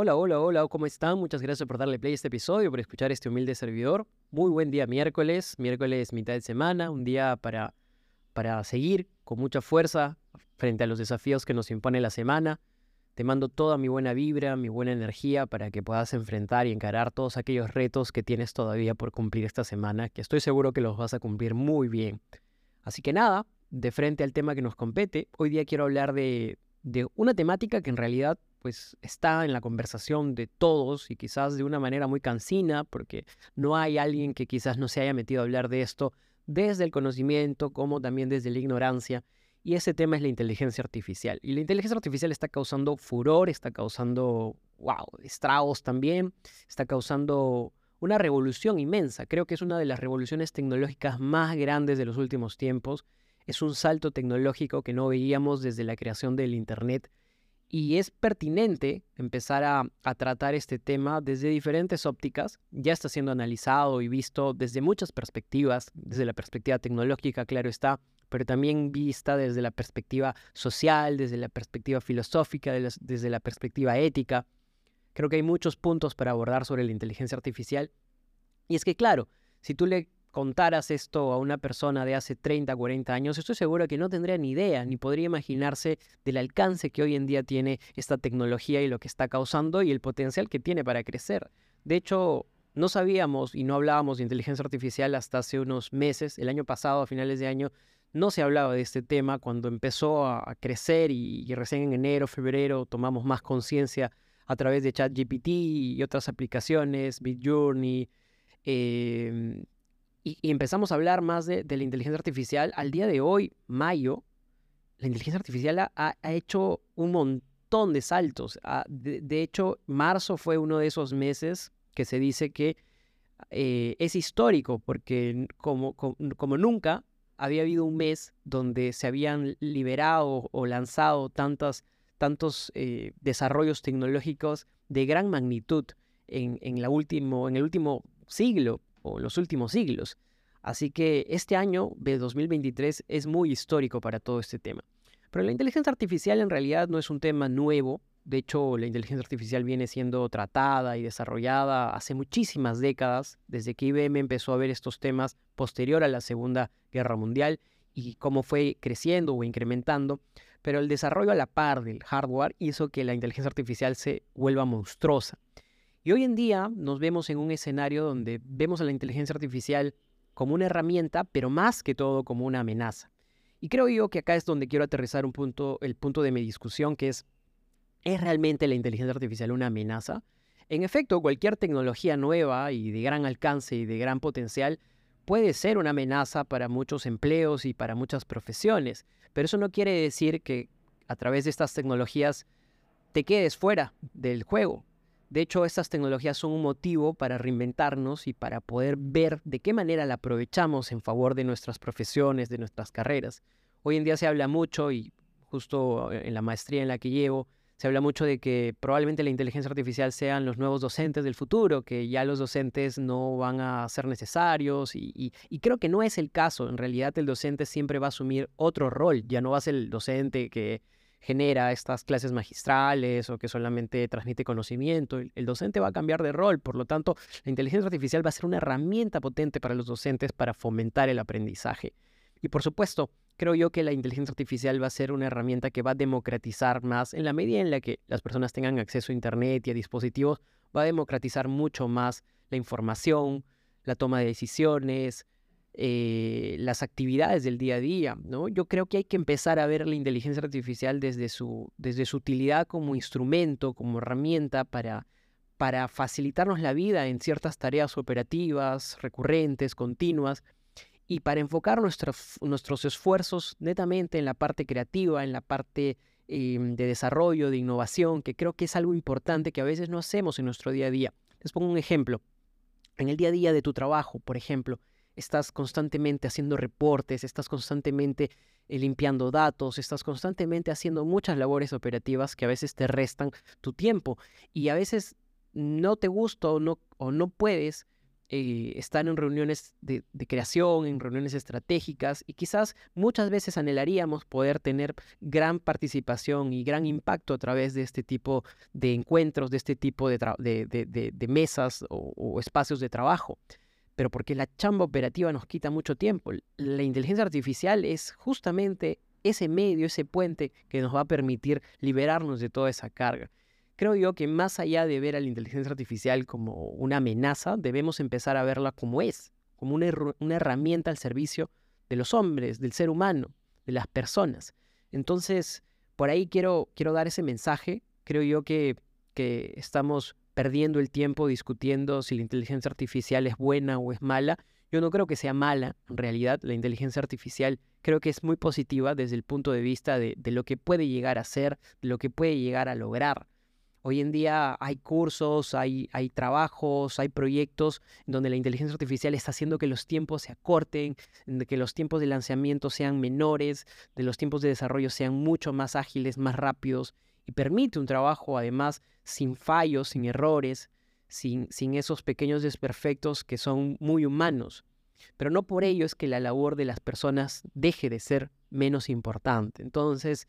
Hola, hola, hola, ¿cómo están? Muchas gracias por darle play a este episodio, por escuchar este humilde servidor. Muy buen día miércoles, miércoles mitad de semana, un día para, para seguir con mucha fuerza frente a los desafíos que nos impone la semana. Te mando toda mi buena vibra, mi buena energía para que puedas enfrentar y encarar todos aquellos retos que tienes todavía por cumplir esta semana, que estoy seguro que los vas a cumplir muy bien. Así que nada, de frente al tema que nos compete, hoy día quiero hablar de, de una temática que en realidad pues está en la conversación de todos y quizás de una manera muy cansina, porque no hay alguien que quizás no se haya metido a hablar de esto desde el conocimiento como también desde la ignorancia. Y ese tema es la inteligencia artificial. Y la inteligencia artificial está causando furor, está causando, wow, estragos también, está causando una revolución inmensa. Creo que es una de las revoluciones tecnológicas más grandes de los últimos tiempos. Es un salto tecnológico que no veíamos desde la creación del Internet y es pertinente empezar a, tratar este tema desde diferentes ópticas. Ya está siendo analizado y visto desde muchas perspectivas, desde la perspectiva tecnológica, claro está, pero también vista desde la perspectiva social, desde la perspectiva filosófica, desde la perspectiva ética. Creo que hay muchos puntos para abordar sobre la inteligencia artificial. Y es que, claro, si tú le contaras esto a una persona de hace 30, 40 años, estoy seguro que no tendría ni idea, ni podría imaginarse del alcance que hoy en día tiene esta tecnología y lo que está causando y el potencial que tiene para crecer. De hecho, no sabíamos y no hablábamos de inteligencia artificial hasta hace unos meses. El año pasado, a finales de año, no se hablaba de este tema. Cuando empezó a crecer y, recién en enero, febrero, tomamos más conciencia a través de ChatGPT y otras aplicaciones, Midjourney, eh, y, empezamos a hablar más de, la inteligencia artificial, al día de hoy, mayo, la inteligencia artificial ha, hecho un montón de saltos. Ah, de, hecho, marzo fue uno de esos meses que se dice que eh, es histórico, porque como, como, nunca había habido un mes donde se habían liberado o lanzado tantas, tantos eh, desarrollos tecnológicos de gran magnitud en, en, la último, en el último siglo o los últimos siglos. Así que este año de 2023 es muy histórico para todo este tema. Pero la inteligencia artificial en realidad no es un tema nuevo. De hecho, la inteligencia artificial viene siendo tratada y desarrollada hace muchísimas décadas, desde que IBM empezó a ver estos temas posterior a la Segunda Guerra Mundial y cómo fue creciendo o incrementando. Pero el desarrollo a la par del hardware hizo que la inteligencia artificial se vuelva monstruosa. Y hoy en día nos vemos en un escenario donde vemos a la inteligencia artificial como una herramienta, pero más que todo como una amenaza. Y creo yo que acá es donde quiero aterrizar un punto, el punto de mi discusión, que es, ¿es realmente la inteligencia artificial una amenaza? En efecto, cualquier tecnología nueva y de gran alcance y de gran potencial puede ser una amenaza para muchos empleos y para muchas profesiones, pero eso no quiere decir que a través de estas tecnologías te quedes fuera del juego. De hecho, estas tecnologías son un motivo para reinventarnos y para poder ver de qué manera la aprovechamos en favor de nuestras profesiones, de nuestras carreras. Hoy en día se habla mucho, y justo eh, en la maestría en la que llevo, se habla mucho de que probablemente la inteligencia artificial sean los nuevos docentes del futuro, que ya los docentes no van a ser necesarios y, y, creo que no es el caso. En realidad el docente siempre va a asumir otro rol, ya no va a ser el docente que genera estas clases magistrales o que solamente transmite conocimiento. El, docente va a cambiar de rol, por lo tanto, la inteligencia artificial va a ser una herramienta potente para los docentes para fomentar el aprendizaje. Y por supuesto, creo yo que la inteligencia artificial va a ser una herramienta que va a democratizar más en la medida en la que las personas tengan acceso a Internet y a dispositivos, va a democratizar mucho más la información, la toma de decisiones, eh, las actividades del día a día, ¿no? Yo creo que hay que empezar a ver la inteligencia artificial desde su, desde su utilidad como instrumento, como herramienta para, para facilitarnos la vida en ciertas tareas operativas, recurrentes, continuas, y para enfocar nuestros, esfuerzos netamente en la parte creativa, en la parte em, de desarrollo, de innovación, que creo que es algo importante que a veces no hacemos en nuestro día a día. Les pongo un ejemplo. En el día a día de tu trabajo, por ejemplo, estás constantemente haciendo reportes, estás constantemente eh, limpiando datos, estás constantemente haciendo muchas labores operativas que a veces te restan tu tiempo y a veces no te gusta o no, o no puedes eh, están en reuniones de, creación, en reuniones estratégicas y quizás muchas veces anhelaríamos poder tener gran participación y gran impacto a través de este tipo de encuentros, de este tipo de mesas o, espacios de trabajo. Pero porque la chamba operativa nos quita mucho tiempo. La inteligencia artificial es justamente ese medio, ese puente que nos va a permitir liberarnos de toda esa carga creo yo que más allá de ver a la inteligencia artificial como una amenaza, debemos empezar a verla como es, como una, herramienta al servicio de los hombres, del ser humano, de las personas. Entonces, por ahí quiero, quiero dar ese mensaje. Creo yo que, que estamos perdiendo el tiempo discutiendo si la inteligencia artificial es buena o es mala. Yo no creo que sea mala, en realidad la inteligencia artificial creo que es muy positiva desde el punto de vista de, lo que puede llegar a ser, de lo que puede llegar a lograr. Hoy en día hay cursos, hay, hay trabajos, hay proyectos donde la inteligencia artificial está haciendo que los tiempos se acorten, que los tiempos de lanzamiento sean menores, de los tiempos de desarrollo sean mucho más ágiles, más rápidos y permite un trabajo además sin fallos, sin errores, sin, sin esos pequeños desperfectos que son muy humanos. Pero no por ello es que la labor de las personas deje de ser menos importante. Entonces,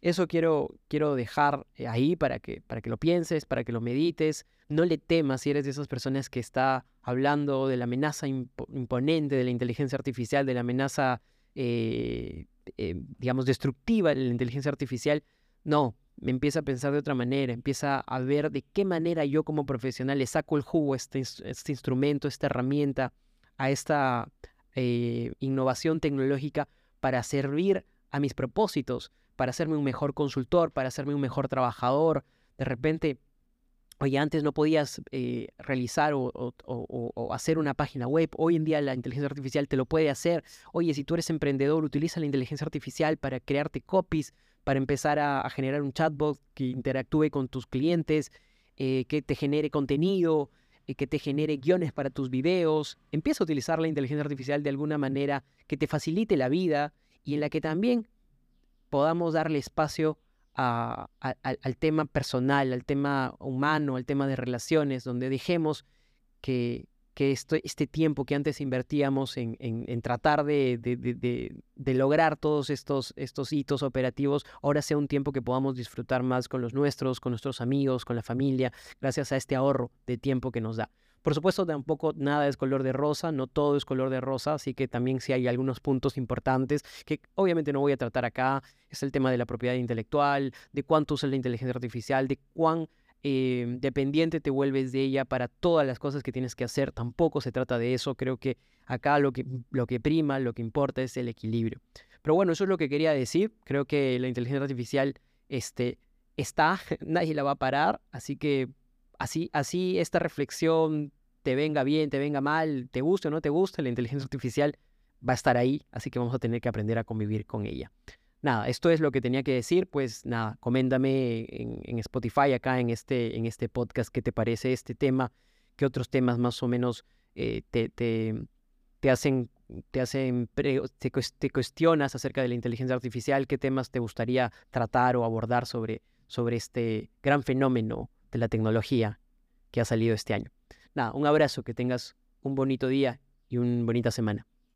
eso quiero, quiero dejar eh, ahí para que, para que lo pienses, para que lo medites. No le temas si eres de esas personas que está hablando de la amenaza imponente de la inteligencia artificial, de la amenaza, eh, eh, digamos, destructiva de la inteligencia artificial. No, empieza a pensar de otra manera, empieza a ver de qué manera yo como profesional le saco el jugo a este, este instrumento, esta herramienta, a esta innovación tecnológica para servir a mis propósitos, para hacerme un mejor consultor, para hacerme un mejor trabajador. De repente, oye, antes no podías eh, realizar o, hacer una página web. Hoy en día la inteligencia artificial te lo puede hacer. Oye, si tú eres emprendedor, utiliza la inteligencia artificial para crearte copies, para empezar a, generar un chatbot que interactúe con tus clientes, eh, que te genere contenido, eh, que te genere guiones para tus videos. Empieza a utilizar la inteligencia artificial de alguna manera que te facilite la vida y en la que también podamos darle espacio al tema personal, al tema humano, al tema de relaciones, donde dejemos que, que este tiempo que antes invertíamos en, tratar de, lograr todos estos, estos hitos operativos, ahora sea un tiempo que podamos disfrutar más con los nuestros, con nuestros amigos, con la familia, gracias a este ahorro de tiempo que nos da. Por supuesto, tampoco nada es color de rosa, no todo es color de rosa, así que también sí hay algunos puntos importantes que obviamente no voy a tratar acá. Es el tema de la propiedad intelectual, de cuánto usas la inteligencia artificial, de cuán eh, dependiente te vuelves de ella para todas las cosas que tienes que hacer. Tampoco se trata de eso. Creo que acá lo que, lo que prima, lo que importa es el equilibrio. Pero bueno, eso es lo que quería decir. Creo que la inteligencia artificial este, está, nadie la va a parar, así que así, así esta reflexión te venga bien, te venga mal, te guste o no te guste, la inteligencia artificial va a estar ahí, así que vamos a tener que aprender a convivir con ella. Nada, esto es lo que tenía que decir, pues nada, coméntame en, Spotify acá en este, en este podcast qué te parece este tema, qué otros temas más o menos eh, te, te, hacen, te, hacen te, te, cuestionas acerca de la inteligencia artificial, qué temas te gustaría tratar o abordar sobre, sobre este gran fenómeno de la tecnología que ha salido este año. Nada, un abrazo, que tengas un bonito día y una bonita semana.